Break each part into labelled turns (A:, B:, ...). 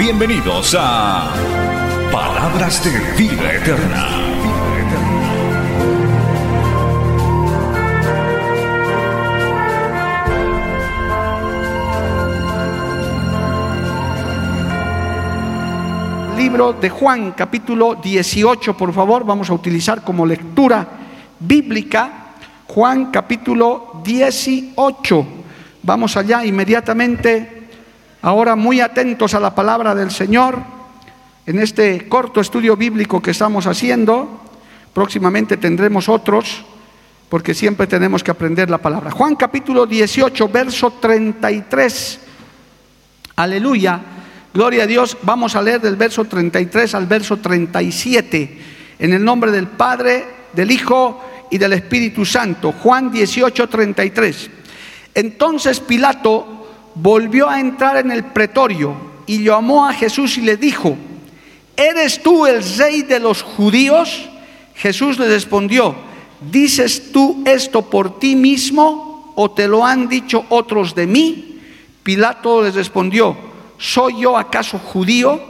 A: Bienvenidos a Palabras de Vida Eterna.
B: libro de Juan, capítulo 18, por favor, vamos a utilizar como lectura bíblica Juan, capítulo 18. Vamos allá inmediatamente, ahora muy atentos a la palabra del Señor, en este corto estudio bíblico que estamos haciendo. Próximamente tendremos otros, porque siempre tenemos que aprender la palabra. Juan capítulo 18, verso 33. Aleluya. Gloria a Dios. Vamos a leer del verso 33 al verso 37. En el nombre del Padre, del Hijo y del Espíritu Santo. Juan 18, 33. Entonces Pilato volvió a entrar en el pretorio y llamó a Jesús y le dijo, ¿eres tú el rey de los judíos? Jesús le respondió, ¿dices tú esto por ti mismo o te lo han dicho otros de mí? Pilato les respondió, ¿soy yo acaso judío?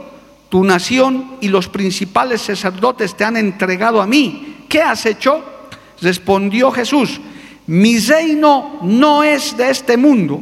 B: Tu nación y los principales sacerdotes te han entregado a mí. ¿Qué has hecho? Respondió Jesús, mi reino no es de este mundo.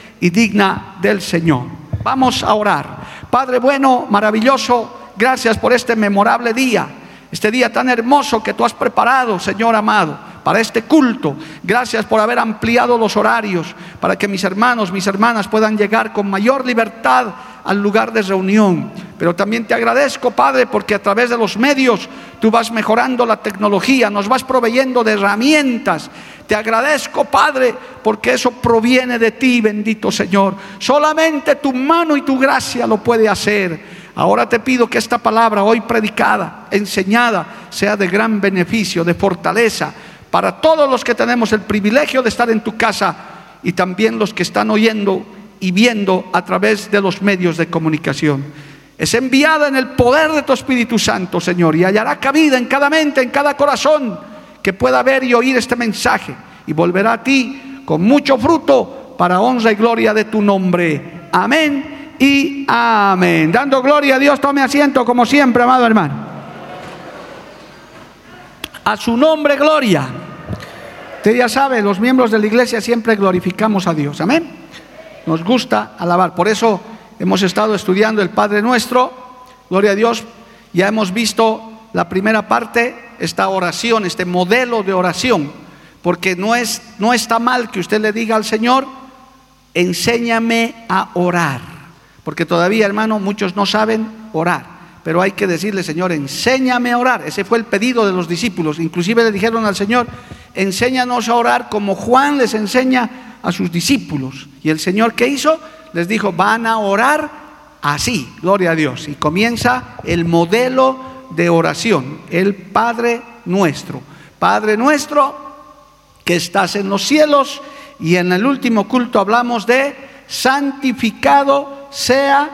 B: y digna del Señor. Vamos a orar. Padre bueno, maravilloso, gracias por este memorable día, este día tan hermoso que tú has preparado, Señor amado para este culto. Gracias por haber ampliado los horarios para que mis hermanos, mis hermanas puedan llegar con mayor libertad al lugar de reunión. Pero también te agradezco, Padre, porque a través de los medios tú vas mejorando la tecnología, nos vas proveyendo de herramientas. Te agradezco, Padre, porque eso proviene de ti, bendito Señor. Solamente tu mano y tu gracia lo puede hacer. Ahora te pido que esta palabra hoy predicada, enseñada, sea de gran beneficio, de fortaleza para todos los que tenemos el privilegio de estar en tu casa y también los que están oyendo y viendo a través de los medios de comunicación. Es enviada en el poder de tu Espíritu Santo, Señor, y hallará cabida en cada mente, en cada corazón que pueda ver y oír este mensaje y volverá a ti con mucho fruto para honra y gloria de tu nombre. Amén y amén. Dando gloria a Dios, tome asiento como siempre, amado hermano. A su nombre, gloria. Usted ya sabe, los miembros de la iglesia siempre glorificamos a Dios. Amén. Nos gusta alabar. Por eso hemos estado estudiando el Padre Nuestro. Gloria a Dios. Ya hemos visto la primera parte, esta oración, este modelo de oración. Porque no, es, no está mal que usted le diga al Señor, enséñame a orar. Porque todavía, hermano, muchos no saben orar pero hay que decirle, Señor, enséñame a orar. Ese fue el pedido de los discípulos. Inclusive le dijeron al Señor, enséñanos a orar como Juan les enseña a sus discípulos. Y el Señor, ¿qué hizo? Les dijo, van a orar así, gloria a Dios. Y comienza el modelo de oración, el Padre nuestro. Padre nuestro que estás en los cielos. Y en el último culto hablamos de santificado sea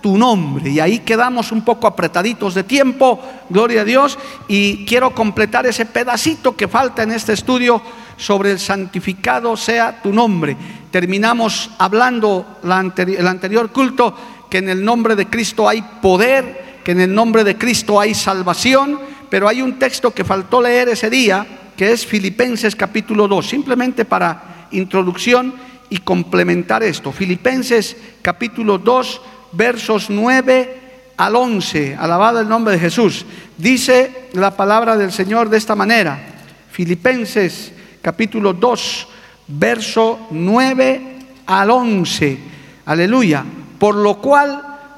B: tu nombre. Y ahí quedamos un poco apretaditos de tiempo, gloria a Dios, y quiero completar ese pedacito que falta en este estudio sobre el santificado sea tu nombre. Terminamos hablando el anterior culto que en el nombre de Cristo hay poder, que en el nombre de Cristo hay salvación, pero hay un texto que faltó leer ese día, que es Filipenses capítulo 2, simplemente para introducción y complementar esto. Filipenses capítulo 2, versos 9 al 11. Alabado el nombre de Jesús. Dice la palabra del Señor de esta manera. Filipenses capítulo 2, verso 9 al 11. Aleluya. Por lo cual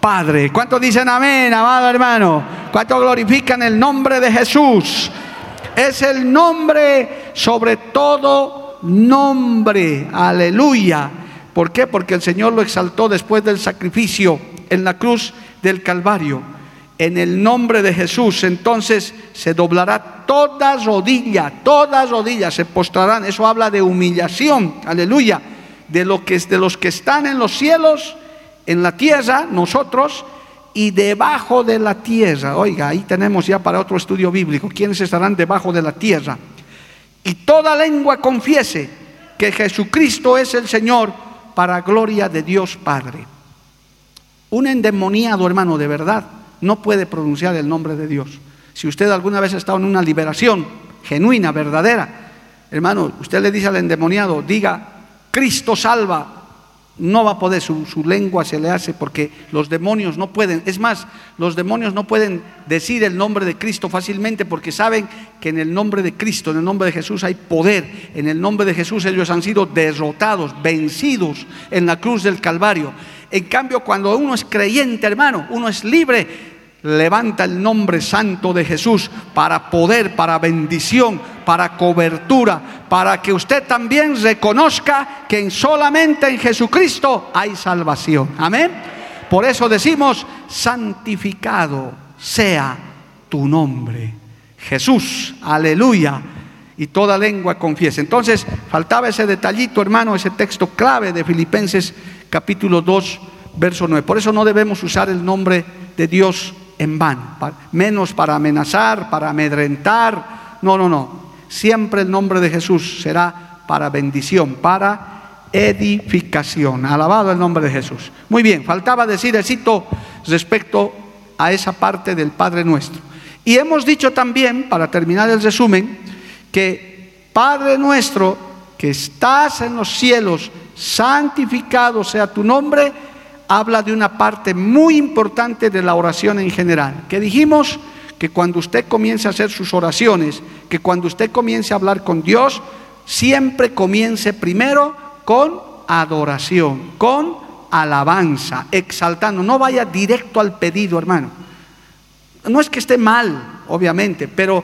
B: Padre. ¿Cuántos dicen amén, amado hermano? ¿Cuántos glorifican el nombre de Jesús? Es el nombre sobre todo nombre. Aleluya. ¿Por qué? Porque el Señor lo exaltó después del sacrificio en la cruz del Calvario. En el nombre de Jesús, entonces se doblará toda rodilla, todas rodillas se postrarán. Eso habla de humillación, aleluya, de, lo que, de los que están en los cielos, en la tierra, nosotros, y debajo de la tierra. Oiga, ahí tenemos ya para otro estudio bíblico, ¿quiénes estarán debajo de la tierra? Y toda lengua confiese que Jesucristo es el Señor para gloria de Dios Padre. Un endemoniado, hermano, de verdad, no puede pronunciar el nombre de Dios. Si usted alguna vez ha estado en una liberación genuina, verdadera, hermano, usted le dice al endemoniado, diga, Cristo salva, no va a poder, su, lengua se le hace porque los demonios no pueden, es más, los demonios no pueden decir el nombre de Cristo fácilmente porque saben que en el nombre de Cristo, en el nombre de Jesús hay poder, en el nombre de Jesús ellos han sido derrotados, vencidos en la cruz del Calvario. En cambio, cuando uno es creyente, hermano, uno es libre, levanta el nombre santo de Jesús para poder, para bendición, para cobertura, para que usted también reconozca que solamente en Jesucristo hay salvación. Amén. Por eso decimos, santificado sea tu nombre. Jesús, aleluya. Y toda lengua confiesa. Entonces, faltaba ese detallito, hermano, ese texto clave de Filipenses capítulo 2, verso 9. Por eso no debemos usar el nombre de Dios en vano, menos para amenazar, para amedrentar. No, no, no. Siempre el nombre de Jesús será para bendición, para edificación. Alabado el nombre de Jesús. Muy bien, faltaba decir cito respecto a esa parte del Padre nuestro. Y hemos dicho también, para terminar el resumen, que Padre nuestro que estás en los cielos, santificado sea tu nombre, habla de una parte muy importante de la oración en general. Que dijimos que cuando usted comience a hacer sus oraciones, que cuando usted comience a hablar con Dios, siempre comience primero con adoración, con alabanza, exaltando. No vaya directo al pedido, hermano. No es que esté mal, obviamente, pero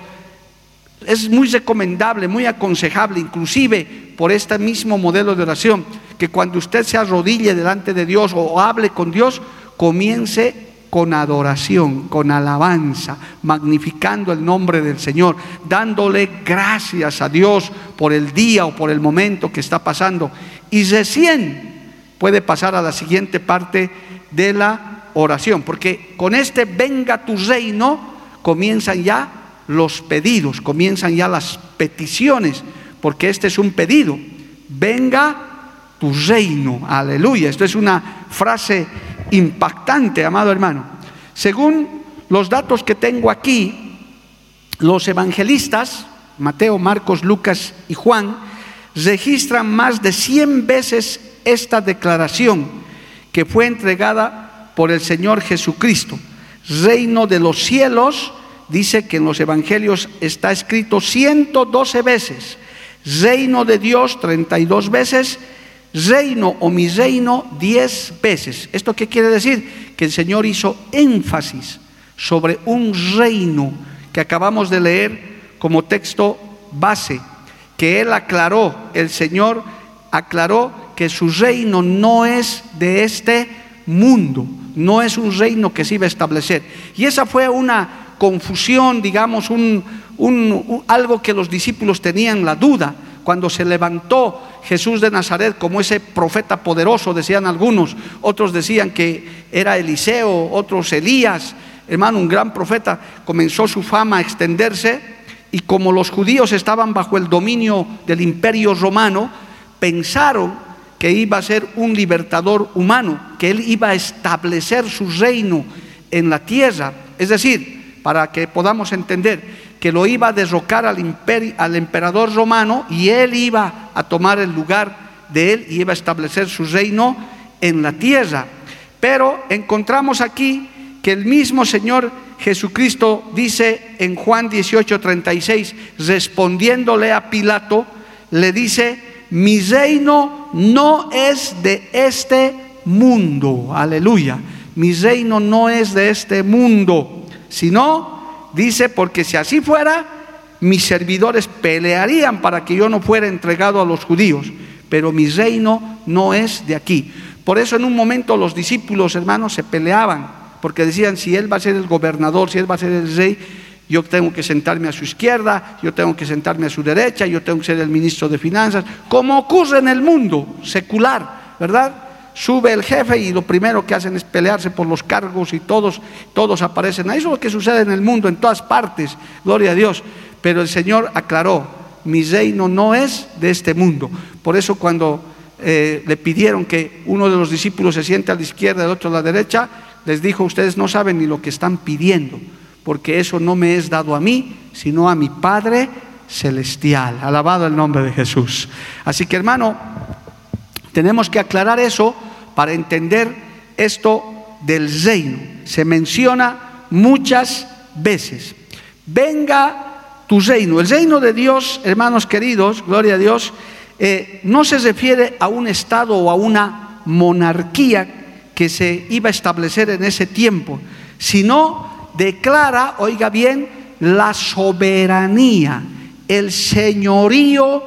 B: es muy recomendable, muy aconsejable, inclusive por este mismo modelo de oración, que cuando usted se arrodille delante de Dios o hable con Dios, comience con adoración, con alabanza, magnificando el nombre del Señor, dándole gracias a Dios por el día o por el momento que está pasando. Y recién puede pasar a la siguiente parte de la oración, porque con este venga tu reino comienzan ya los pedidos, comienzan ya las peticiones, porque este es un pedido. Venga tu reino, aleluya. Esto es una frase impactante, amado hermano. Según los datos que tengo aquí, los evangelistas, Mateo, Marcos, Lucas y Juan, registran más de 100 veces esta declaración que fue entregada por el Señor Jesucristo. Reino de los cielos, dice que en los evangelios está escrito 112 veces. Reino de Dios 32 veces reino o mi reino diez veces. ¿Esto qué quiere decir? Que el Señor hizo énfasis sobre un reino que acabamos de leer como texto base, que Él aclaró, el Señor aclaró que su reino no es de este mundo, no es un reino que se iba a establecer. Y esa fue una confusión, digamos, un, algo que los discípulos tenían la duda cuando se levantó Jesús de Nazaret como ese profeta poderoso, decían algunos, otros decían que era Eliseo, otros Elías, hermano, un gran profeta, comenzó su fama a extenderse y como los judíos estaban bajo el dominio del imperio romano, pensaron que iba a ser un libertador humano, que él iba a establecer su reino en la tierra. Es decir, para que podamos entender, que lo iba a derrocar al, al emperador romano y él iba a tomar el lugar de él y iba a establecer su reino en la tierra. Pero encontramos aquí que el mismo Señor Jesucristo dice en Juan 18:36, respondiéndole a Pilato, le dice, mi reino no es de este mundo, aleluya, mi reino no es de este mundo, sino, dice, porque si así fuera, mis servidores pelearían para que yo no fuera entregado a los judíos, pero mi reino no es de aquí. Por eso en un momento los discípulos, hermanos, se peleaban, porque decían, si él va a ser el gobernador, si él va a ser el rey, yo tengo que sentarme a su izquierda, yo tengo que sentarme a su derecha, yo tengo que ser el ministro de finanzas, como ocurre en el mundo secular, ¿verdad? Sube el jefe y lo primero que hacen es pelearse por los cargos y todos, todos aparecen. Eso es lo que sucede en el mundo, en todas partes, gloria a Dios. Pero el Señor aclaró, mi reino no es de este mundo. Por eso cuando eh, le pidieron que uno de los discípulos se siente a la izquierda, el otro a la derecha, les dijo, ustedes no saben ni lo que están pidiendo, porque eso no me es dado a mí, sino a mi Padre celestial. Alabado el nombre de Jesús. Así que hermano, tenemos que aclarar eso para entender esto del reino. Se menciona muchas veces. Venga tu reino. El reino de Dios, hermanos queridos, gloria a Dios, eh, no se refiere a un Estado o a una monarquía que se iba a establecer en ese tiempo, sino declara, oiga bien, la soberanía, el señorío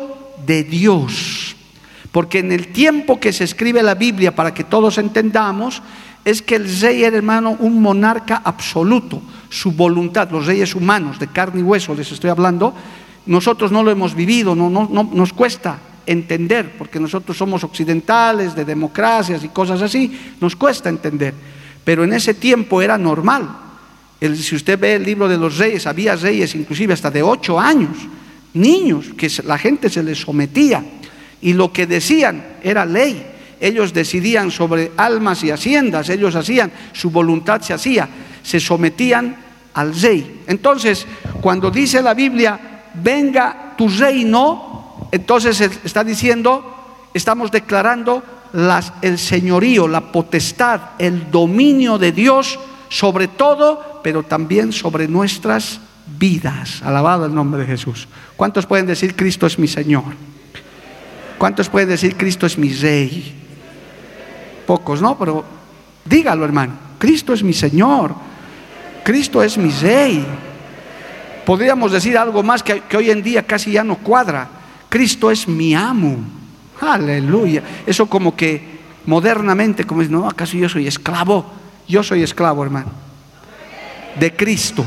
B: de Dios. Porque en el tiempo que se escribe la Biblia, para que todos entendamos, es que el rey era, hermano, un monarca absoluto, su voluntad, los reyes humanos, de carne y hueso les estoy hablando, nosotros no lo hemos vivido, no, no, no nos cuesta entender, porque nosotros somos occidentales, de democracias y cosas así, nos cuesta entender. Pero en ese tiempo era normal. si usted ve el libro de los reyes, había reyes inclusive hasta de ocho años, niños, que la gente se les sometía. Y lo que decían era ley. Ellos decidían sobre almas y haciendas, ellos hacían, su voluntad se hacía, se sometían al rey. Entonces, cuando dice la Biblia, venga tu reino, entonces está diciendo, estamos declarando el señorío, la potestad, el dominio de Dios sobre todo, pero también sobre nuestras vidas. Alabado el nombre de Jesús. ¿Cuántos pueden decir Cristo es mi Señor? ¿Cuántos pueden decir Cristo es mi Rey? Pocos, ¿no? Pero dígalo, hermano. Cristo es mi Señor. Cristo es mi Rey. Podríamos decir algo más que, que hoy en día casi ya no cuadra. Cristo es mi amo. Aleluya. Eso como que modernamente, como es, no, ¿acaso yo soy esclavo? Yo soy esclavo, hermano. De Cristo.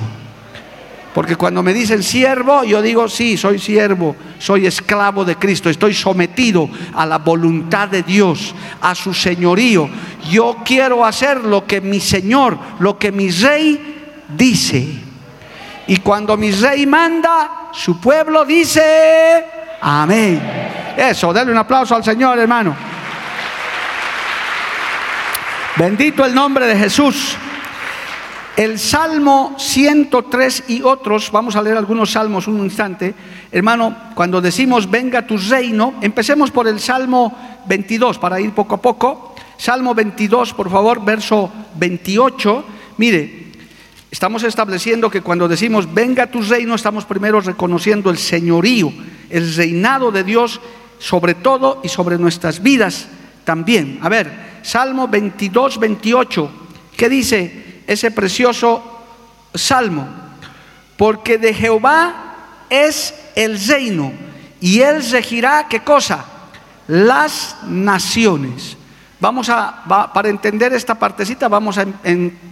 B: Porque cuando me dicen siervo, yo digo, sí, soy siervo, soy esclavo de Cristo, estoy sometido a la voluntad de Dios, a su señorío. Yo quiero hacer lo que mi Señor, lo que mi rey dice. Y cuando mi rey manda, su pueblo dice, Amén. Eso, denle un aplauso al Señor, hermano. Bendito el nombre de Jesús. El Salmo 103 y otros, vamos a leer algunos salmos un instante. Hermano, cuando decimos venga tu reino, empecemos por el Salmo 22 para ir poco a poco. Salmo 22, por favor, verso 28. Mire, estamos estableciendo que cuando decimos venga tu reino, estamos primero reconociendo el señorío el reinado de Dios sobre todo y sobre nuestras vidas también. A ver, Salmo 22, 28, ¿qué dice ese precioso salmo? Porque de Jehová es el reino y él regirá, ¿qué cosa? Las naciones. Vamos a, para entender esta partecita, vamos a,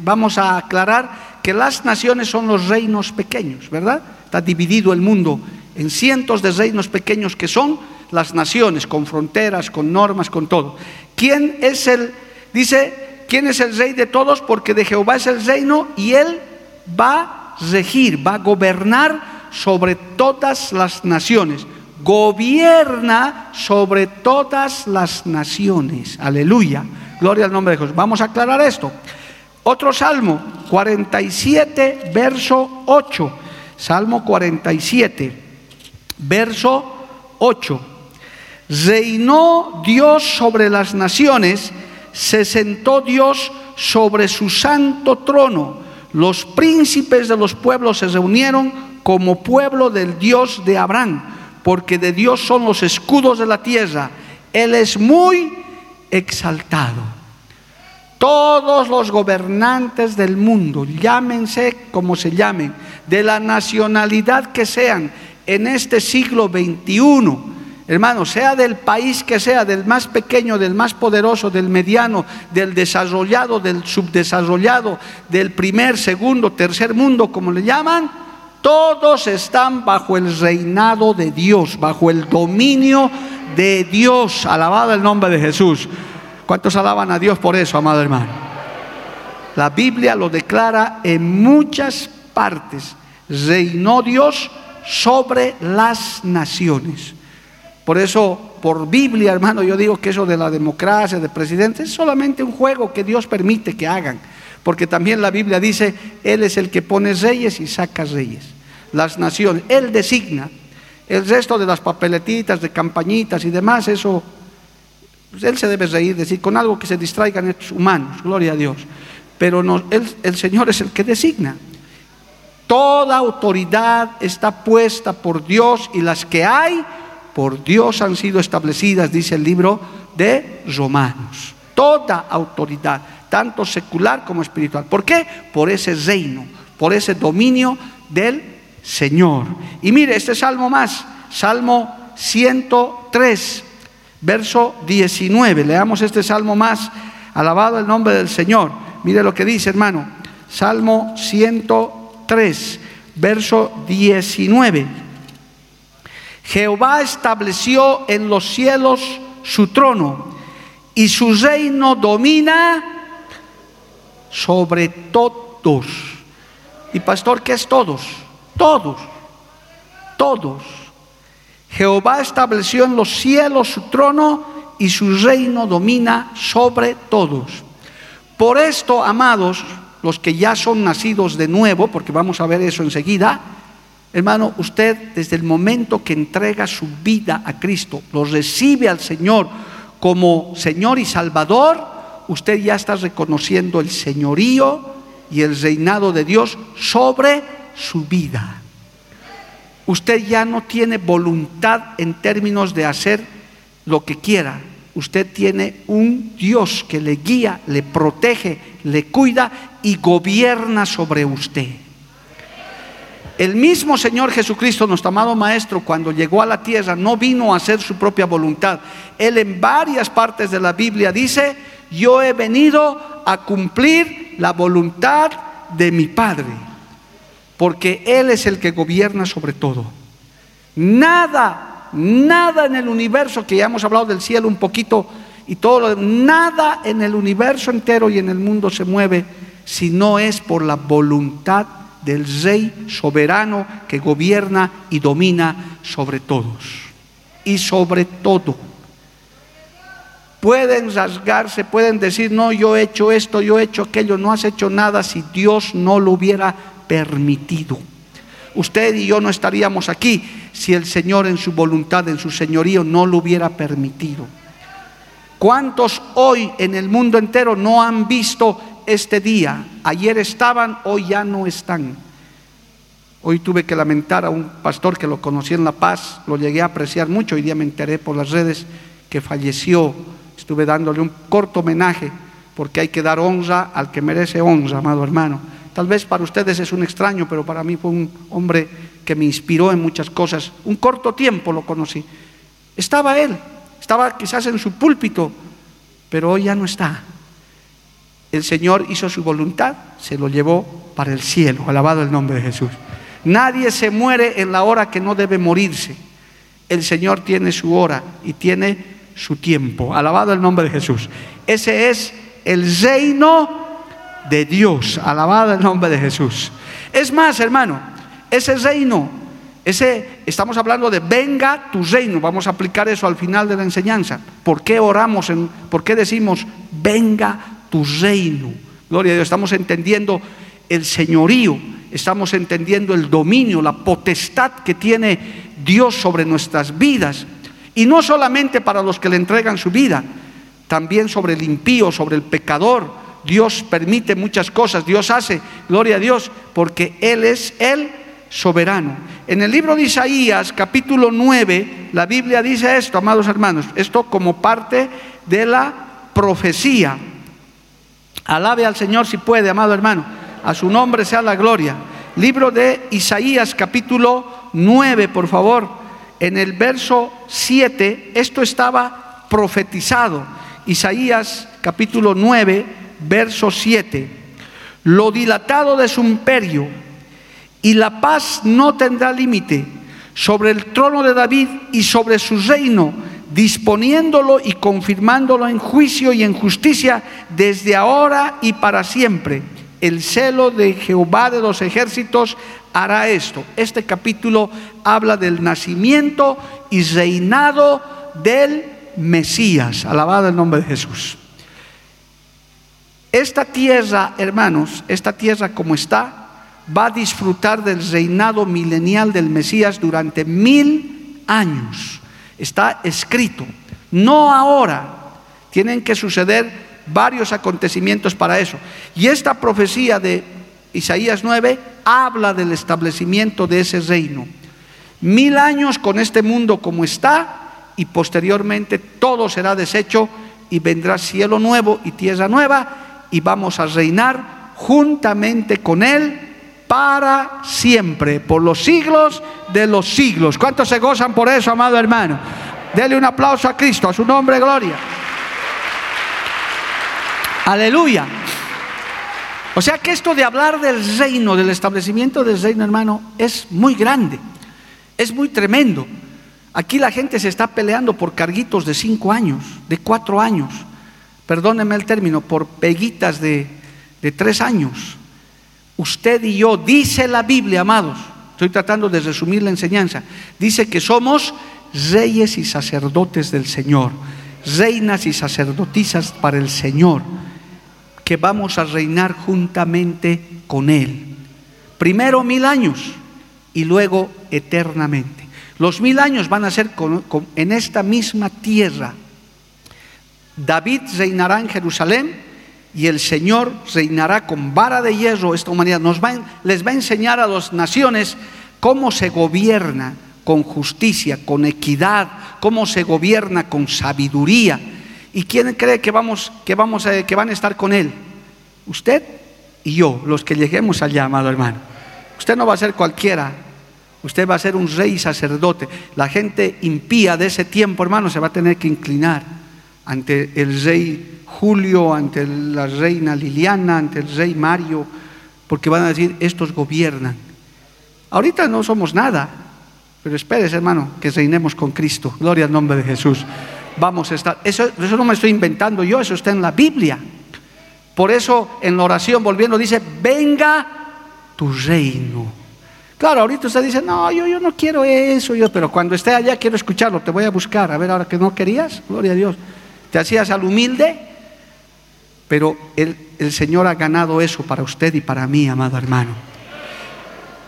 B: vamos a aclarar que las naciones son los reinos pequeños, ¿verdad? Está dividido el mundo en cientos de reinos pequeños que son las naciones, con fronteras, con normas, con todo. ¿Quién es el, dice, quién es el rey de todos? Porque de Jehová es el reino y él va a regir, va a gobernar sobre todas las naciones. Gobierna sobre todas las naciones. Aleluya. Gloria al nombre de Jesús. Vamos a aclarar esto. Otro salmo, 47, verso 8. Salmo 47, verso 8. Reinó Dios sobre las naciones, se sentó Dios sobre su santo trono. Los príncipes de los pueblos se reunieron como pueblo del Dios de Abraham, porque de Dios son los escudos de la tierra. Él es muy exaltado. Todos los gobernantes del mundo, llámense como se llamen, de la nacionalidad que sean, en este siglo XXI, hermano, sea del país que sea, del más pequeño, del más poderoso, del mediano, del desarrollado, del subdesarrollado, del primer, segundo, tercer mundo, como le llaman, todos están bajo el reinado de Dios, bajo el dominio de Dios. Alabado el nombre de Jesús. ¿Cuántos alaban a Dios por eso, amado hermano? La Biblia lo declara en muchas partes. Reinó Dios sobre las naciones. Por eso, por Biblia, hermano, yo digo que eso de la democracia, de presidente, es solamente un juego que Dios permite que hagan. Porque también la Biblia dice, Él es el que pone reyes y saca reyes. Las naciones, Él designa. El resto de las papeletitas, de campañitas y demás, eso pues él se debe reír, decir, con algo que se distraigan estos humanos, gloria a Dios. Pero el Señor es el que designa. Toda autoridad está puesta por Dios y las que hay por Dios han sido establecidas, dice el libro de Romanos. Toda autoridad, tanto secular como espiritual. ¿Por qué? Por ese reino, por ese dominio del Señor. Y mire, este salmo más, Salmo 103 verso 19. Leamos este salmo más. Alabado el nombre del Señor. Mire lo que dice, hermano. Salmo 103, verso 19. Jehová estableció en los cielos su trono y su reino domina sobre todos. Y pastor, ¿qué es todos? Todos, todos. Jehová estableció en los cielos su trono y su reino domina sobre todos. Por esto, amados, los que ya son nacidos de nuevo, porque vamos a ver eso enseguida, hermano, usted desde el momento que entrega su vida a Cristo, lo recibe al Señor como Señor y Salvador, usted ya está reconociendo el señorío y el reinado de Dios sobre su vida usted ya no tiene voluntad en términos de hacer lo que quiera. Usted tiene un Dios que le guía, le protege, le cuida y gobierna sobre usted. El mismo Señor Jesucristo, nuestro amado Maestro, cuando llegó a la tierra, no vino a hacer su propia voluntad. Él en varias partes de la Biblia dice, yo he venido a cumplir la voluntad de mi Padre porque Él es el que gobierna sobre todo. Nada, nada en el universo, que ya hemos hablado del cielo un poquito y todo, nada en el universo entero y en el mundo se mueve si no es por la voluntad del Rey soberano que gobierna y domina sobre todos y sobre todo. Pueden rasgarse, pueden decir, no, yo he hecho esto, yo he hecho aquello, no has hecho nada si Dios no lo hubiera permitido. Usted y yo no estaríamos aquí si el Señor en su voluntad, en su señorío, no lo hubiera permitido. ¿Cuántos hoy en el mundo entero no han visto este día? Ayer estaban, hoy ya no están. Hoy tuve que lamentar a un pastor que lo conocí en La Paz, lo llegué a apreciar mucho, hoy día me enteré por las redes que falleció. Estuve dándole un corto homenaje porque hay que dar honra al que merece honra, amado hermano. Tal vez para ustedes es un extraño, pero para mí fue un hombre que me inspiró en muchas cosas. Un corto tiempo lo conocí. Estaba él, estaba quizás en su púlpito, pero hoy ya no está. El Señor hizo su voluntad, se lo llevó para el cielo. Alabado el nombre de Jesús. Nadie se muere en la hora que no debe morirse. El Señor tiene su hora y tiene su tiempo. Alabado el nombre de Jesús. Ese es el reino de Dios. Alabado el nombre de Jesús. Es más, hermano, ese reino, ese, estamos hablando de venga tu reino, vamos a aplicar eso al final de la enseñanza. ¿Por qué oramos, en, por qué decimos venga tu reino? Gloria a Dios, estamos entendiendo el señorío, estamos entendiendo el dominio, la potestad que tiene Dios sobre nuestras vidas. Y no solamente para los que le entregan su vida, también sobre el impío, sobre el pecador. Dios permite muchas cosas, Dios hace, gloria a Dios, porque Él es el soberano. En el libro de Isaías, capítulo 9, la Biblia dice esto, amados hermanos, esto como parte de la profecía. Alabe al Señor si puede, amado hermano, a su nombre sea la gloria. Libro de Isaías, capítulo 9, por favor, en el verso 7, esto estaba profetizado. Isaías capítulo 9, verso 7. Lo dilatado de su imperio y la paz no tendrá límite sobre el trono de David y sobre su reino, disponiéndolo y confirmándolo en juicio y en justicia desde ahora y para siempre. El celo de Jehová de los ejércitos hará esto. Este capítulo habla del nacimiento y reinado del Mesías. Alabado el nombre de Jesús. Esta tierra, hermanos, esta tierra como está, va a disfrutar del reinado milenial del Mesías durante mil años. Está escrito. No ahora. Tienen que suceder varios acontecimientos para eso. Y esta profecía de Isaías 9 habla del establecimiento de ese reino. Mil años con este mundo como está y posteriormente todo será deshecho y vendrá cielo nuevo y tierra nueva y vamos a reinar juntamente con Él para siempre, por los siglos de los siglos. ¿Cuántos se gozan por eso, amado hermano? Dele un aplauso a Cristo, a su nombre, gloria. Aleluya. O sea que esto de hablar del reino, del establecimiento del reino, hermano, es muy grande, es muy tremendo. Aquí la gente se está peleando por carguitos de cinco años, de cuatro años, perdónenme el término, por peguitas de, de tres años. Usted y yo, dice la Biblia, amados, estoy tratando de resumir la enseñanza, dice que somos reyes y sacerdotes del Señor, reinas y sacerdotisas para el Señor que vamos a reinar juntamente con Él. Primero mil años y luego eternamente. Los mil años van a ser en esta misma tierra. David reinará en Jerusalén y el Señor reinará con vara de hierro esta humanidad. Nos les va a enseñar a las naciones cómo se gobierna con justicia, con equidad, cómo se gobierna con sabiduría ¿Y quién cree que, vamos, que, vamos a, que van a estar con Él? Usted y yo, los que lleguemos allá, amado hermano. Usted no va a ser cualquiera, usted va a ser un rey sacerdote. La gente impía de ese tiempo, hermano, se va a tener que inclinar ante el rey Julio, ante la reina Liliana, ante el rey Mario, porque van a decir, estos gobiernan. Ahorita no somos nada, pero espérese, hermano, que reinemos con Cristo. Gloria al nombre de Jesús vamos a estar. Eso, no me estoy inventando yo, eso está en la Biblia. Por eso en la oración volviendo dice, venga tu reino. Claro, ahorita usted dice, no, yo, yo no quiero eso, yo, pero cuando esté allá quiero escucharlo, te voy a buscar, a ver ahora que no querías, gloria a Dios. Te hacías al humilde, pero el, el Señor ha ganado eso para usted y para mí, amado hermano.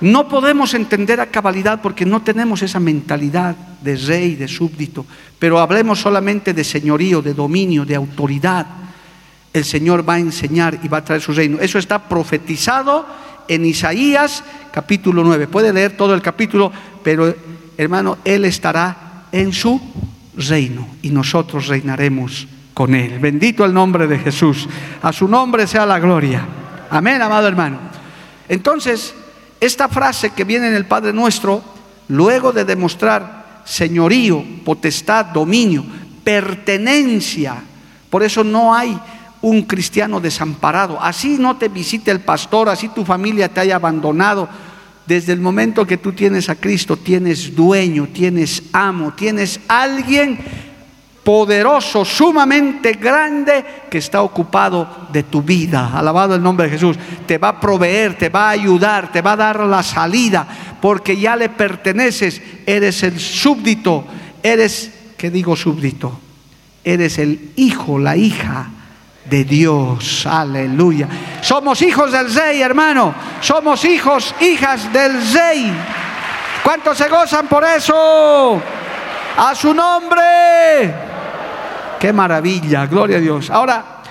B: No podemos entender a cabalidad porque no tenemos esa mentalidad de rey, de súbdito, pero hablemos solamente de señorío, de dominio, de autoridad. El Señor va a enseñar y va a traer su reino. Eso está profetizado en Isaías capítulo 9. Puede leer todo el capítulo, pero hermano, Él estará en su reino y nosotros reinaremos con Él. Bendito el nombre de Jesús. A su nombre sea la gloria. Amén, amado hermano. Entonces, esta frase que viene en el Padre Nuestro, luego de demostrar señorío, potestad, dominio, pertenencia, por eso no hay un cristiano desamparado. Así no te visite el pastor, así tu familia te haya abandonado. Desde el momento que tú tienes a Cristo, tienes dueño, tienes amo, tienes alguien poderoso, sumamente grande, que está ocupado de tu vida. Alabado el nombre de Jesús. Te va a proveer, te va a ayudar, te va a dar la salida, porque ya le perteneces. Eres el súbdito, eres, ¿qué digo súbdito? Eres el hijo, la hija de Dios. Aleluya. Somos hijos del rey, hermano. Somos hijos, hijas del rey. ¿Cuántos se gozan por eso? A su nombre. Qué maravilla, gloria a Dios. Ahora,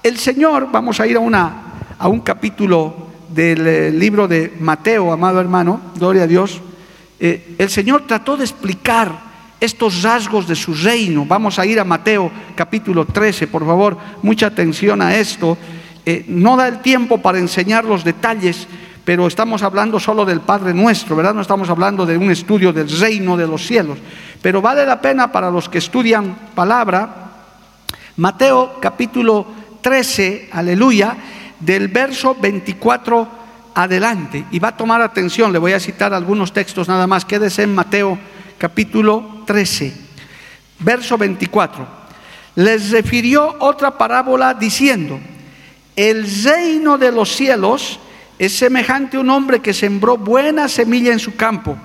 B: el Señor, vamos a ir a, una, a un capítulo del eh, libro de Mateo, amado hermano, gloria a Dios. Eh, el Señor trató de explicar estos rasgos de su reino. Vamos a ir a Mateo capítulo 13, por favor, mucha atención a esto. Eh, no da el tiempo para enseñar los detalles, pero estamos hablando solo del Padre nuestro, ¿verdad? No estamos hablando de un estudio del reino de los cielos. Pero vale la pena para los que estudian palabra Mateo capítulo 13, aleluya, del verso 24 adelante. Y va a tomar atención, le voy a citar algunos textos nada más. Quédese en Mateo capítulo 13, verso 24. Les refirió otra parábola diciendo, el reino de los cielos es semejante a un hombre que sembró buena semilla en su campo,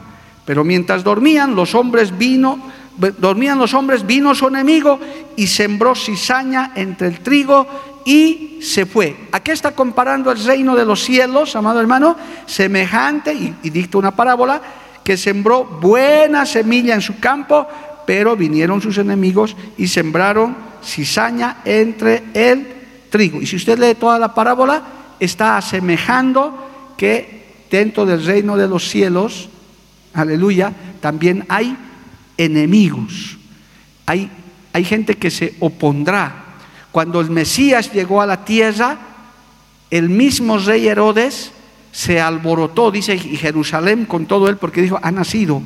B: pero mientras dormían los hombres vino dormían los hombres, vino su enemigo y sembró cizaña entre el trigo y se fue. ¿A qué está comparando el reino de los cielos, amado hermano? Semejante, y, y dicta una parábola, que sembró buena semilla en su campo, pero vinieron sus enemigos y sembraron cizaña entre el trigo. Y si usted lee toda la parábola, está asemejando que dentro del reino de los cielos, aleluya, también hay enemigos. Hay, hay gente que se opondrá. Cuando el Mesías llegó a la tierra, el mismo rey Herodes se alborotó, dice, Jerusalén con todo él, porque dijo, ha nacido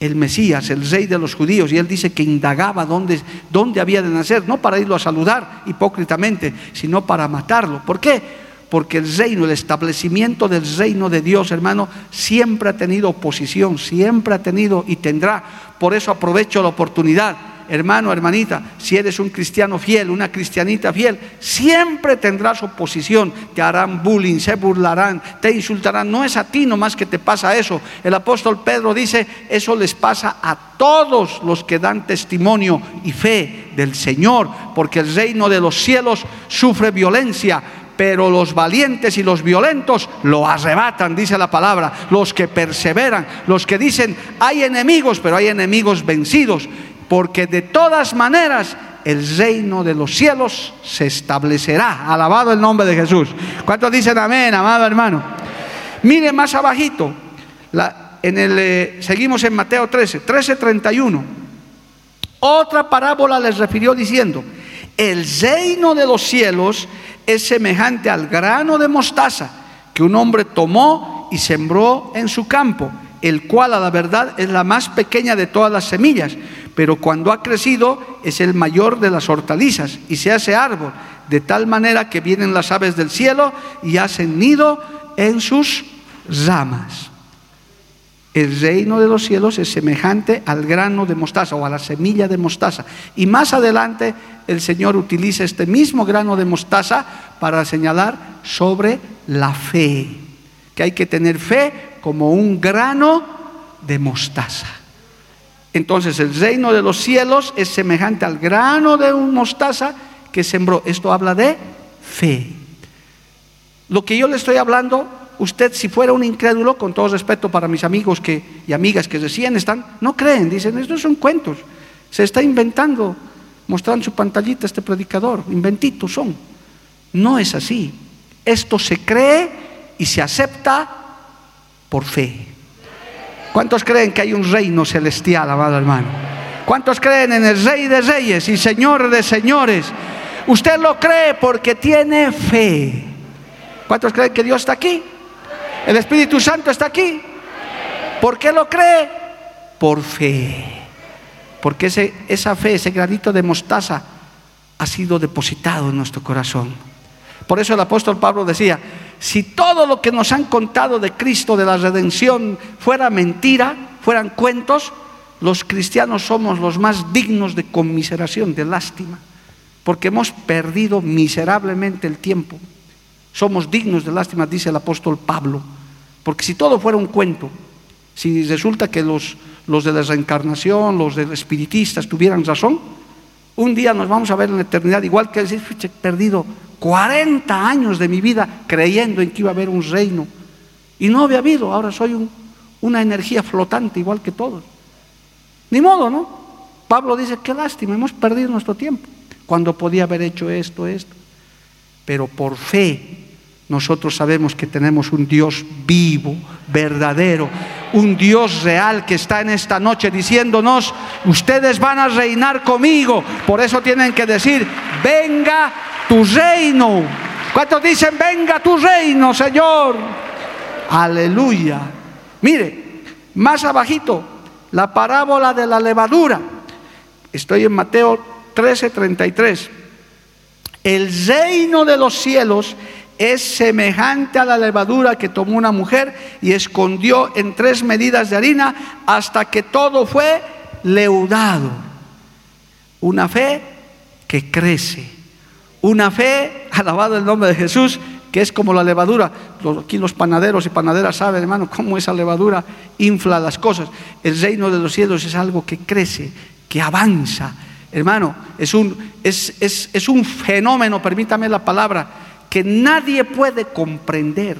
B: el Mesías, el rey de los judíos, y él dice que indagaba dónde, dónde había de nacer, no para irlo a saludar hipócritamente, sino para matarlo. ¿Por qué? porque el reino, el establecimiento del reino de Dios, hermano, siempre ha tenido oposición, siempre ha tenido y tendrá. Por eso aprovecho la oportunidad, hermano, hermanita, si eres un cristiano fiel, una cristianita fiel, siempre tendrás oposición, te harán bullying, se burlarán, te insultarán. No es a ti nomás que te pasa eso. El apóstol Pedro dice, eso les pasa a todos los que dan testimonio y fe del Señor, porque el reino de los cielos sufre violencia pero los valientes y los violentos lo arrebatan, dice la palabra, los que perseveran, los que dicen, hay enemigos, pero hay enemigos vencidos, porque de todas maneras el reino de los cielos se establecerá. Alabado el nombre de Jesús. ¿Cuántos dicen amén, amado hermano? Mire más abajito, en el, eh, seguimos en Mateo 13, 13, 31. Otra parábola les refirió diciendo, el reino de los cielos es semejante al grano de mostaza que un hombre tomó y sembró en su campo, el cual a la verdad es la más pequeña de todas las semillas, pero cuando ha crecido es el mayor de las hortalizas y se hace árbol, de tal manera que vienen las aves del cielo y hacen nido en sus ramas. El reino de los cielos es semejante al grano de mostaza o a la semilla de mostaza. Y más adelante el Señor utiliza este mismo grano de mostaza para señalar sobre la fe. Que hay que tener fe como un grano de mostaza. Entonces el reino de los cielos es semejante al grano de un mostaza que sembró. Esto habla de fe. Lo que yo le estoy hablando usted si fuera un incrédulo, con todo respeto para mis amigos que, y amigas que recién están, no creen, dicen, estos son cuentos, se está inventando, mostrando su pantallita este predicador, inventitos son. No es así. Esto se cree y se acepta por fe. ¿Cuántos creen que hay un reino celestial, amado hermano? ¿Cuántos creen en el Rey de Reyes y Señor de Señores? Usted lo cree porque tiene fe. ¿Cuántos creen que Dios está aquí? El Espíritu Santo está aquí. ¿Por qué lo cree? Por fe. Porque ese, esa fe, ese granito de mostaza ha sido depositado en nuestro corazón. Por eso el apóstol Pablo decía, si todo lo que nos han contado de Cristo, de la redención, fuera mentira, fueran cuentos, los cristianos somos los más dignos de conmiseración, de lástima, porque hemos perdido miserablemente el tiempo. Somos dignos de lástima, dice el apóstol Pablo, porque si todo fuera un cuento, si resulta que los, los de la reencarnación, los de espiritistas tuvieran razón, un día nos vamos a ver en la eternidad, igual que decir, perdido 40 años de mi vida creyendo en que iba a haber un reino. Y no había habido, ahora soy una energía flotante igual que todos. Ni modo, ¿no? Pablo dice, qué lástima, hemos perdido nuestro tiempo, cuando podía haber hecho esto, esto. Pero por fe nosotros sabemos que tenemos un Dios vivo, verdadero, un Dios real que está en esta noche diciéndonos, ustedes van a reinar conmigo. Por eso tienen que decir, venga tu reino. ¿Cuántos dicen, venga tu reino, Señor? Aleluya. Mire, más abajito, la parábola de la levadura. Estoy en Mateo 13:33. El reino de los cielos es semejante a la levadura que tomó una mujer y escondió en tres medidas de harina hasta que todo fue leudado. Una fe que crece. Una fe, alabado el nombre de Jesús, que es como la levadura. Aquí los panaderos y panaderas saben, hermano, cómo esa levadura infla las cosas. El reino de los cielos es algo que crece, que avanza. Hermano, es un, es, es un fenómeno, permítame la palabra, que nadie puede comprender.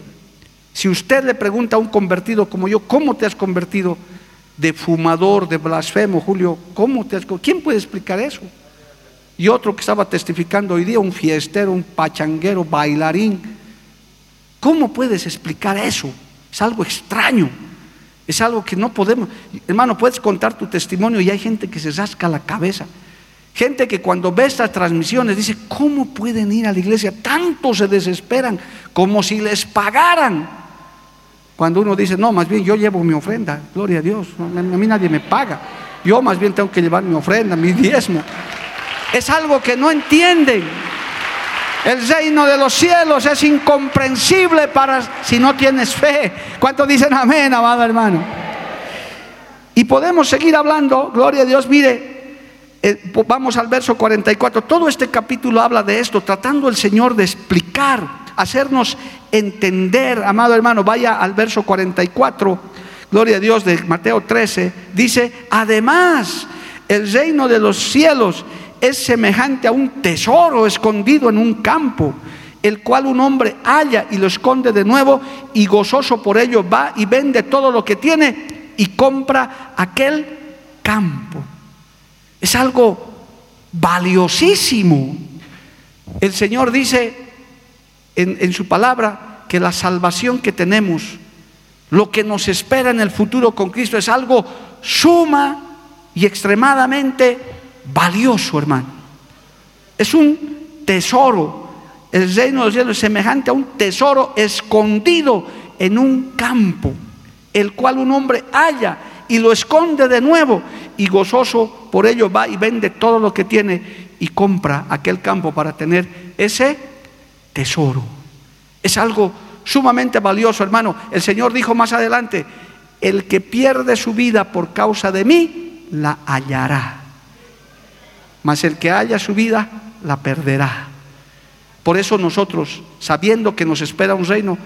B: Si usted le pregunta a un convertido como yo, ¿cómo te has convertido de fumador, de blasfemo, Julio? ¿Cómo te has ¿Quién puede explicar eso? Y otro que estaba testificando hoy día, un fiestero, un pachanguero, bailarín, ¿Cómo puedes explicar eso? Es algo extraño. Es algo que no podemos. Hermano, puedes contar tu testimonio y hay gente que se rasca la cabeza. Gente que cuando ve estas transmisiones dice, ¿cómo pueden ir a la iglesia? Tanto se desesperan como si les pagaran. Cuando uno dice, no, más bien yo llevo mi ofrenda, gloria a Dios, a mí nadie me paga. Yo más bien tengo que llevar mi ofrenda, mi diezmo. Es algo que no entienden. El reino de los cielos es incomprensible para si no tienes fe. ¿Cuántos dicen amén, amado hermano? Y podemos seguir hablando, gloria a Dios, mire, eh, vamos al verso 44. Todo este capítulo habla de esto, tratando el Señor de explicar, hacernos entender, amado hermano, vaya al verso 44, gloria a Dios de Mateo 13, dice, además, el reino de los cielos es semejante a un tesoro escondido en un campo, el cual un hombre halla y lo esconde de nuevo y gozoso por ello va y vende todo lo que tiene y compra aquel campo. Es algo valiosísimo. El Señor dice en, su palabra que la salvación que tenemos, lo que nos espera en el futuro con Cristo es algo suma y extremadamente valioso, hermano. Es un tesoro. El reino de los cielos es semejante a un tesoro escondido en un campo, el cual un hombre halla y lo esconde de nuevo y gozoso por ello va y vende todo lo que tiene y compra aquel campo para tener ese tesoro. Es algo sumamente valioso, hermano. El Señor dijo más adelante, el que pierde su vida por causa de mí, la hallará mas el que haya su vida la perderá. Por eso nosotros, sabiendo que nos espera un reino,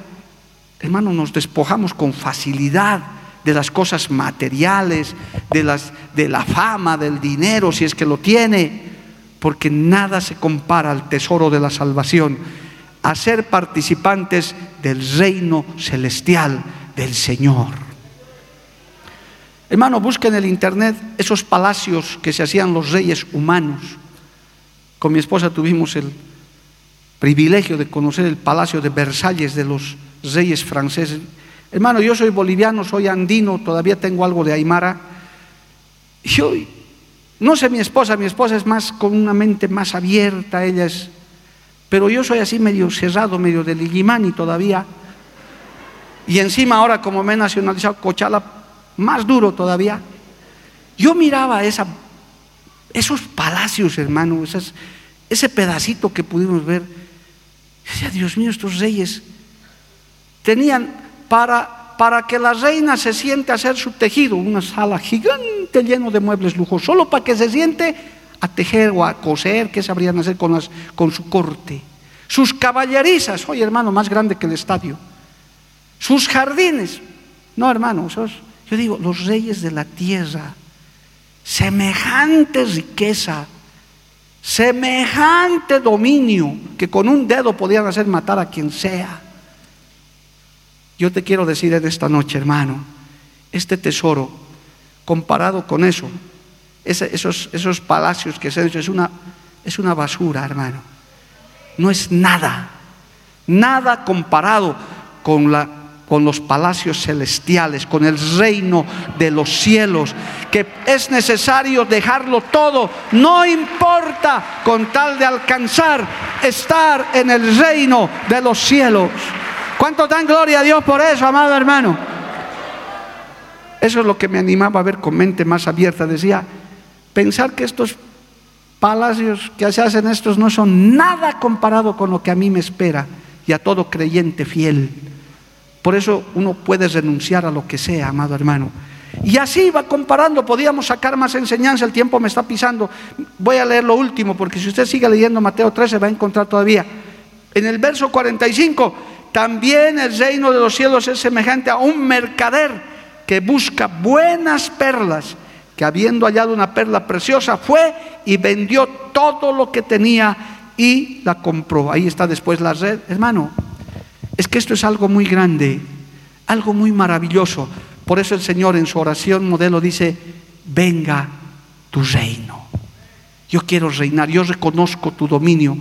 B: hermano, nos despojamos con facilidad de las cosas materiales, de, las, de la fama, del dinero, si es que lo tiene, porque nada se compara al tesoro de la salvación, a ser participantes del reino celestial del Señor. Hermano, busca en el internet esos palacios que se hacían los reyes humanos. Con mi esposa tuvimos el privilegio de conocer el palacio de Versalles de los reyes franceses. Hermano, yo soy boliviano, soy andino, todavía tengo algo de aymara. Yo, no sé mi esposa, mi esposa es más con una mente más abierta, ella es, pero yo soy así medio cerrado, medio de Ligimani todavía. Y encima ahora como me he nacionalizado, Cochala más duro todavía. Yo miraba esos palacios, hermano, ese pedacito que pudimos ver. Decía, Dios mío, estos reyes tenían para, para que la reina se siente a hacer su tejido, una sala gigante lleno de muebles lujosos, solo para que se siente a tejer o a coser, ¿qué sabrían hacer con, con su corte? Sus caballerizas, oye hermano, más grande que el estadio. Sus jardines, no hermano, yo digo, los reyes de la tierra, semejante riqueza, semejante dominio, que con un dedo podían hacer matar a quien sea. Yo te quiero decir en esta noche, hermano, este tesoro, comparado con eso, esos, palacios que se han hecho, es una basura, hermano. No es nada, nada comparado con, la, con los palacios celestiales, con el reino de los cielos, que es necesario dejarlo todo, no importa con tal de alcanzar estar en el reino de los cielos. ¿Cuánto dan gloria a Dios por eso, amado hermano? Eso es lo que me animaba a ver con mente más abierta. Decía, pensar que estos palacios que se hacen estos no son nada comparado con lo que a mí me espera y a todo creyente fiel. Por eso uno puede renunciar a lo que sea, amado hermano. Y así va comparando, podíamos sacar más enseñanza, el tiempo me está pisando. Voy a leer lo último, porque si usted sigue leyendo Mateo 13 va a encontrar todavía. En el verso 45, también el reino de los cielos es semejante a un mercader que busca buenas perlas que habiendo hallado una perla preciosa, fue y vendió todo lo que tenía y la compró. Ahí está después la red. Hermano, es que esto es algo muy grande, algo muy maravilloso. Por eso el Señor en su oración modelo dice, venga tu reino. Yo quiero reinar, yo reconozco tu dominio,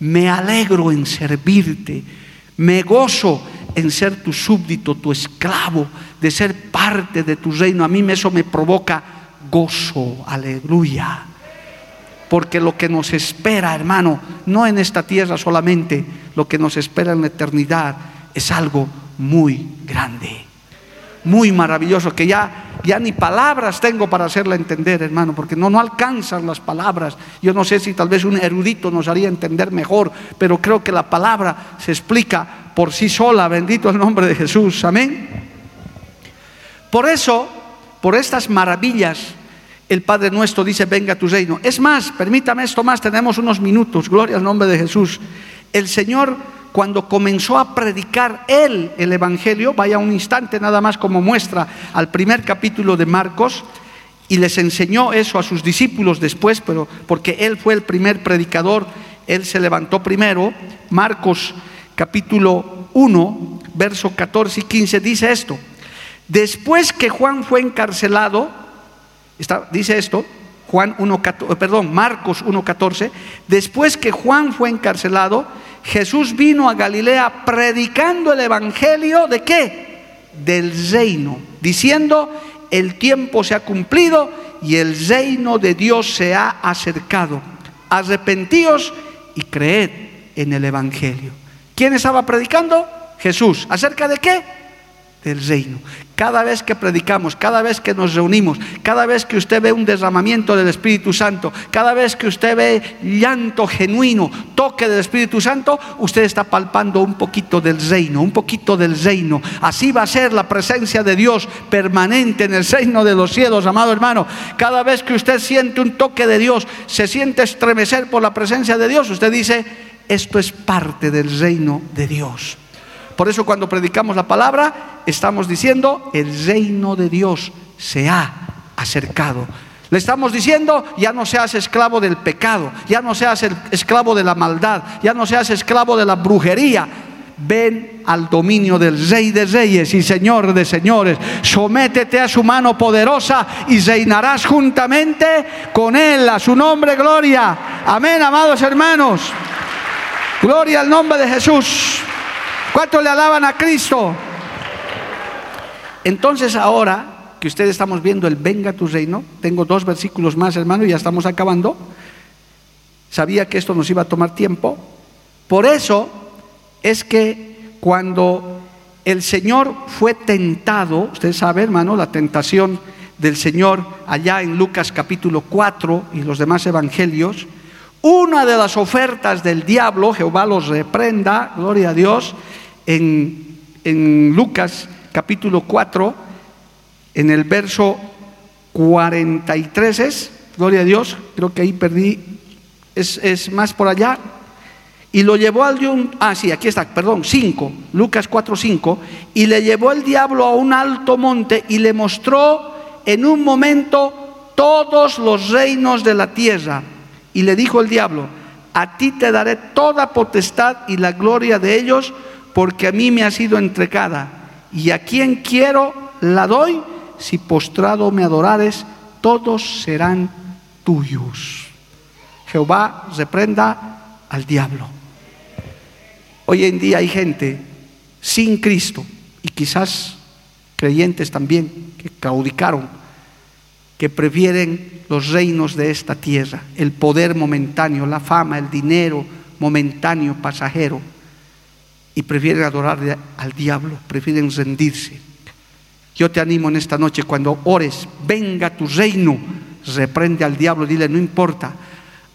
B: me alegro en servirte, me gozo en ser tu súbdito, tu esclavo, de ser parte de tu reino. A mí eso me provoca gozo, aleluya. Porque lo que nos espera, hermano, no en esta tierra solamente, lo que nos espera en la eternidad es algo muy grande, muy maravilloso, que ya, ya ni palabras tengo para hacerla entender, hermano, porque no, no alcanzan las palabras. Yo no sé si tal vez un erudito nos haría entender mejor, pero creo que la palabra se explica por sí sola, bendito el nombre de Jesús, amén. Por eso, por estas maravillas, el Padre nuestro dice, venga tu reino. Es más, permítame esto más, tenemos unos minutos, gloria al nombre de Jesús. El Señor, cuando comenzó a predicar Él el Evangelio, vaya un instante nada más como muestra al primer capítulo de Marcos, y les enseñó eso a sus discípulos después, pero porque Él fue el primer predicador, Él se levantó primero. Marcos capítulo 1, verso 14 y 15 dice esto. Después que Juan fue encarcelado, dice esto, Juan 1, eh, perdón, Marcos 1.14, después que Juan fue encarcelado, Jesús vino a Galilea predicando el Evangelio de qué? Del reino, diciendo, el tiempo se ha cumplido y el reino de Dios se ha acercado. Arrepentíos y creed en el Evangelio. ¿Quién estaba predicando? Jesús. ¿Acerca de qué? del reino. Cada vez que predicamos, cada vez que nos reunimos, cada vez que usted ve un derramamiento del Espíritu Santo, cada vez que usted ve llanto genuino, toque del Espíritu Santo, usted está palpando un poquito del reino, un poquito del reino. Así va a ser la presencia de Dios permanente en el reino de los cielos, amado hermano. Cada vez que usted siente un toque de Dios, se siente estremecer por la presencia de Dios, usted dice, esto es parte del reino de Dios. Por eso cuando predicamos la palabra, estamos diciendo, el reino de Dios se ha acercado. Le estamos diciendo, ya no seas esclavo del pecado, ya no seas esclavo de la maldad, ya no seas esclavo de la brujería. Ven al dominio del Rey de Reyes y Señor de Señores. Sométete a su mano poderosa y reinarás juntamente con Él. A su nombre, gloria. Amén, amados hermanos. Gloria al nombre de Jesús. ¿Cuántos le alaban a Cristo? Entonces ahora que ustedes estamos viendo el venga tu reino, tengo dos versículos más, hermano, y ya estamos acabando. Sabía que esto nos iba a tomar tiempo. Por eso es que cuando el Señor fue tentado, usted sabe, hermano, la tentación del Señor allá en Lucas capítulo 4 y los demás evangelios, una de las ofertas del diablo, Jehová los reprenda, gloria a Dios, en, Lucas capítulo 4, en el verso 43 es, gloria a Dios, creo que ahí perdí, es, es más por allá, y lo llevó al diablo, ah sí, aquí está, perdón, 5, Lucas 4, 5, y le llevó el diablo a un alto monte y le mostró en un momento todos los reinos de la tierra. Y le dijo el diablo, a ti te daré toda potestad y la gloria de ellos, porque a mí me ha sido entregada. Y a quien quiero la doy, si postrado me adorares, todos serán tuyos. Jehová reprenda al diablo. Hoy en día hay gente sin Cristo y quizás creyentes también que claudicaron, que prefieren los reinos de esta tierra, el poder momentáneo, la fama, el dinero momentáneo, pasajero, y prefieren adorar al diablo, prefieren rendirse. Yo te animo en esta noche cuando ores, venga tu reino, reprende al diablo, dile, no importa,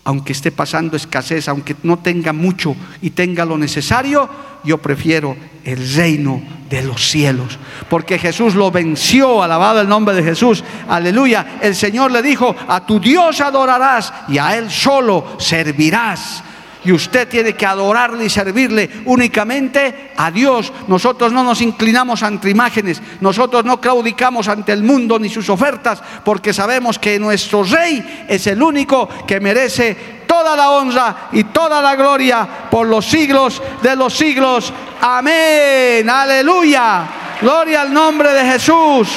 B: aunque esté pasando escasez, aunque no tenga mucho y tenga lo necesario, yo prefiero el reino de los cielos. Porque Jesús lo venció, alabado el nombre de Jesús, aleluya. El Señor le dijo, a tu Dios adorarás y a Él solo servirás y usted tiene que adorarle y servirle únicamente a Dios. Nosotros no nos inclinamos ante imágenes, nosotros no claudicamos ante el mundo ni sus ofertas, porque sabemos que nuestro Rey es el único que merece toda la honra y toda la gloria por los siglos de los siglos. Amén, aleluya. Gloria al nombre de Jesús.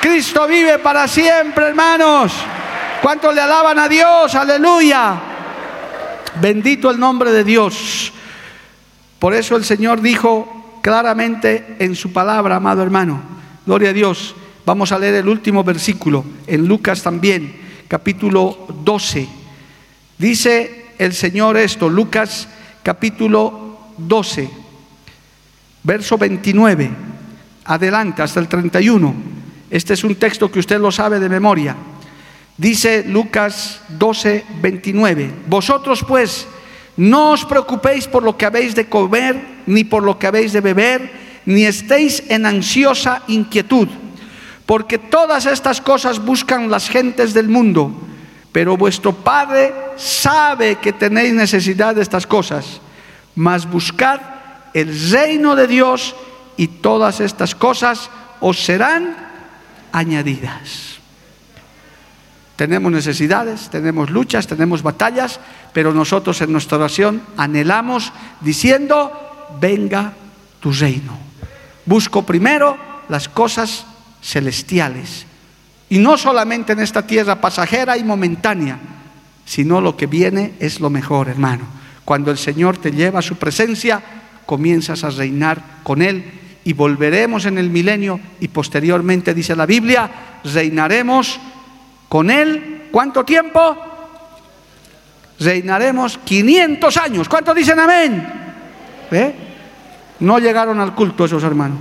B: Cristo vive para siempre, hermanos. ¿Cuántos le alaban a Dios? Aleluya. Bendito el nombre de Dios. Por eso el Señor dijo claramente en su palabra, amado hermano, gloria a Dios. Vamos a leer el último versículo, en Lucas también, capítulo 12. Dice el Señor esto, Lucas capítulo 12, verso 29, adelante hasta el 31. Este es un texto que usted lo sabe de memoria. Dice Lucas 12, 29, vosotros pues no os preocupéis por lo que habéis de comer, ni por lo que habéis de beber, ni estéis en ansiosa inquietud, porque todas estas cosas buscan las gentes del mundo, pero vuestro Padre sabe que tenéis necesidad de estas cosas, mas buscad el reino de Dios y todas estas cosas os serán añadidas. Tenemos necesidades, tenemos luchas, tenemos batallas, pero nosotros en nuestra oración anhelamos diciendo, venga tu reino. Busco primero las cosas celestiales. Y no solamente en esta tierra pasajera y momentánea, sino lo que viene es lo mejor, hermano. Cuando el Señor te lleva a su presencia, comienzas a reinar con Él y volveremos en el milenio y posteriormente, dice la Biblia, reinaremos con Él, ¿cuánto tiempo? Reinaremos 500 años. ¿Cuántos dicen amén? ¿Eh? No llegaron al culto esos hermanos.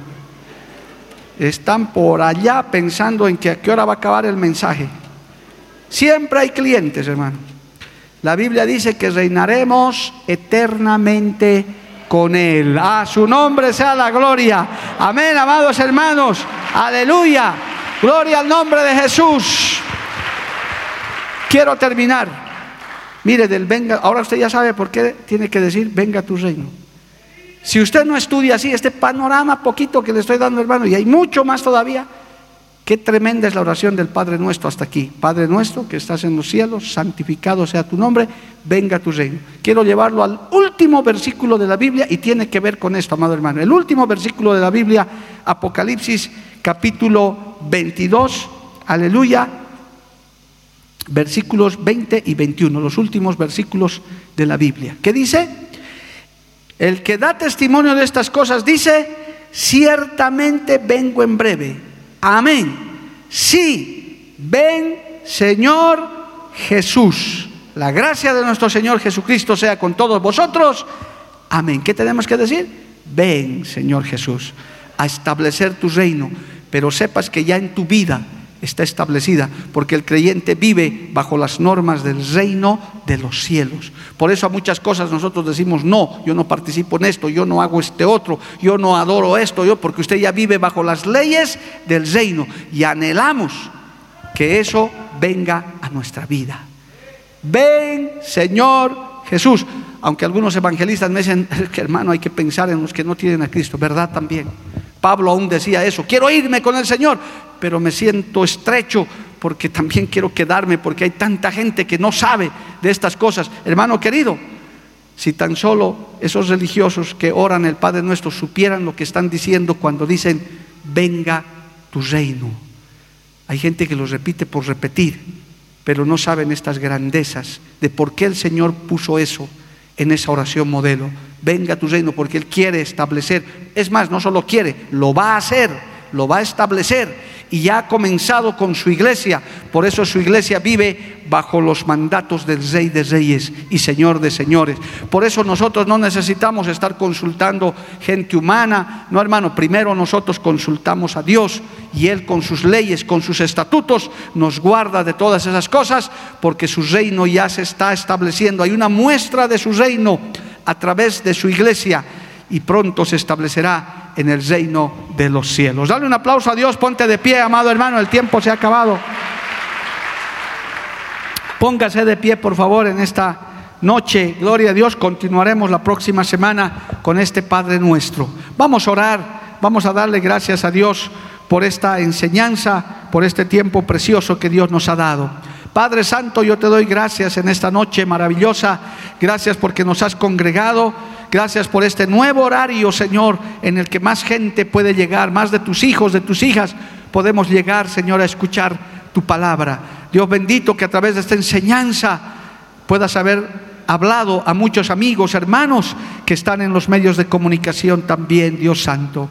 B: Están por allá pensando en que qué hora va a acabar el mensaje. Siempre hay clientes, hermano. La Biblia dice que reinaremos eternamente con Él. A su nombre sea la gloria. Amén, amados hermanos. Aleluya. Gloria al nombre de Jesús. Quiero terminar. Mire, del venga, ahora usted ya sabe por qué tiene que decir venga tu reino. Si usted no estudia así, este panorama poquito que le estoy dando, hermano, y hay mucho más todavía, qué tremenda es la oración del Padre nuestro hasta aquí. Padre nuestro que estás en los cielos, santificado sea tu nombre, venga tu reino. Quiero llevarlo al último versículo de la Biblia y tiene que ver con esto, amado hermano. El último versículo de la Biblia, Apocalipsis capítulo 22, aleluya, versículos 20 y 21, los últimos versículos de la Biblia. ¿Qué dice? El que da testimonio de estas cosas dice, ciertamente vengo en breve. Amén. Sí, ven Señor Jesús. La gracia de nuestro Señor Jesucristo sea con todos vosotros. Amén. ¿Qué tenemos que decir? Ven Señor Jesús a establecer tu reino, pero sepas que ya en tu vida está establecida, porque el creyente vive bajo las normas del reino de los cielos. Por eso a muchas cosas nosotros decimos, no, yo no participo en esto, yo no hago este otro, yo no adoro esto, yo, porque usted ya vive bajo las leyes del reino y anhelamos que eso venga a nuestra vida. Ven, Señor Jesús. Aunque algunos evangelistas me dicen, hermano, hay que pensar en los que no tienen a Cristo, ¿verdad? También. Pablo aún decía eso, quiero irme con el Señor, pero me siento estrecho porque también quiero quedarme, porque hay tanta gente que no sabe de estas cosas. Hermano querido, si tan solo esos religiosos que oran el Padre nuestro supieran lo que están diciendo cuando dicen, venga tu reino. Hay gente que lo repite por repetir, pero no saben estas grandezas de por qué el Señor puso eso en esa oración modelo. Venga tu reino porque Él quiere establecer. Es más, no solo quiere, lo va a hacer, lo va a establecer y ya ha comenzado con su iglesia. Por eso su iglesia vive bajo los mandatos del Rey de Reyes y Señor de Señores. Por eso nosotros no necesitamos estar consultando gente humana. No, hermano, primero nosotros consultamos a Dios y Él con sus leyes, con sus estatutos, nos guarda de todas esas cosas porque su reino ya se está estableciendo. Hay una muestra de su reino a través de su iglesia y pronto se establecerá en el reino de los cielos. Dale un aplauso a Dios, ponte de pie, amado hermano, el tiempo se ha acabado. Póngase de pie, por favor, en esta noche. Gloria a Dios, continuaremos la próxima semana con este Padre nuestro. Vamos a orar, vamos a darle gracias a Dios por esta enseñanza, por este tiempo precioso que Dios nos ha dado. Padre Santo, yo te doy gracias en esta noche maravillosa. Gracias porque nos has congregado Gracias por este nuevo horario, Señor, en el que más gente puede llegar, más de tus hijos, de tus hijas, podemos llegar, Señor, a escuchar tu palabra. Dios bendito que a través de esta enseñanza puedas haber hablado a muchos amigos, hermanos que están en los medios de comunicación también, Dios Santo.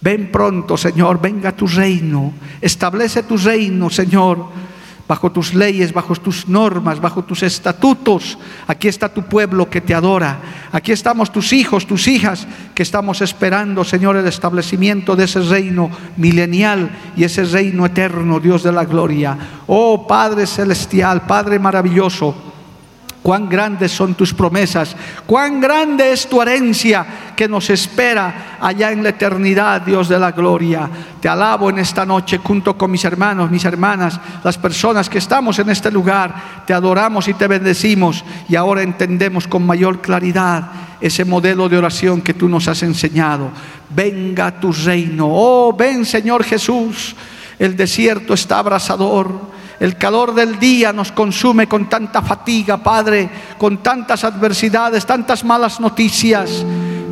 B: Ven pronto, Señor, venga tu reino, establece tu reino, Señor bajo tus leyes, bajo tus normas, bajo tus estatutos. Aquí está tu pueblo que te adora. Aquí estamos tus hijos, tus hijas, que estamos esperando, Señor, el establecimiento de ese reino milenial y ese reino eterno, Dios de la gloria. Oh Padre celestial, Padre maravilloso. Cuán grandes son tus promesas, cuán grande es tu herencia que nos espera allá en la eternidad, Dios de la gloria. Te alabo en esta noche junto con mis hermanos, mis hermanas, las personas que estamos en este lugar. Te adoramos y te bendecimos y ahora entendemos con mayor claridad ese modelo de oración que tú nos has enseñado. Venga tu reino. Oh, ven Señor Jesús. El desierto está abrasador el calor del día nos consume con tanta fatiga, Padre, con tantas adversidades, tantas malas noticias.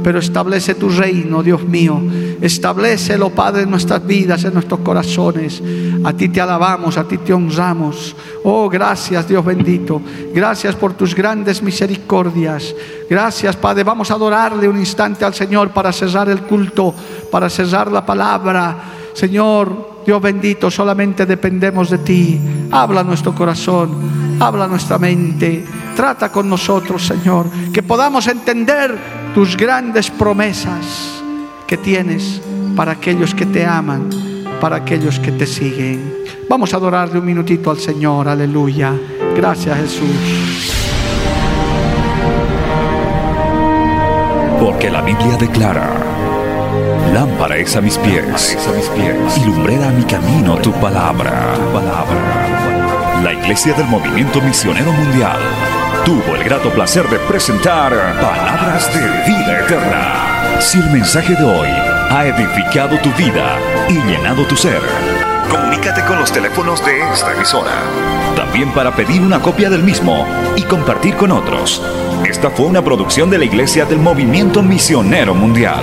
B: Pero establece tu reino, Dios mío. Establecelo, Padre, en nuestras vidas, en nuestros corazones. A ti te alabamos, a ti te honramos. Oh, gracias, Dios bendito. Gracias por tus grandes misericordias. Gracias, Padre. Vamos a adorarle un instante al Señor para cerrar el culto, para cerrar la palabra. Señor, Dios bendito, solamente dependemos de ti. Habla nuestro corazón, habla nuestra mente. Trata con nosotros, Señor, que podamos entender tus grandes promesas que tienes para aquellos que te aman, para aquellos que te siguen. Vamos a adorarle un minutito al Señor, aleluya. Gracias Jesús.
A: Porque la Biblia declara Lámpara es a mis pies, a y lumbrera a mi camino tu palabra. tu palabra. La Iglesia del Movimiento Misionero Mundial tuvo el grato placer de presentar Palabras de Vida Eterna. Si el mensaje de hoy ha edificado tu vida y llenado tu ser, comunícate con los teléfonos de esta emisora. También para pedir una copia del mismo y compartir con otros. Esta fue una producción de la Iglesia del Movimiento Misionero Mundial.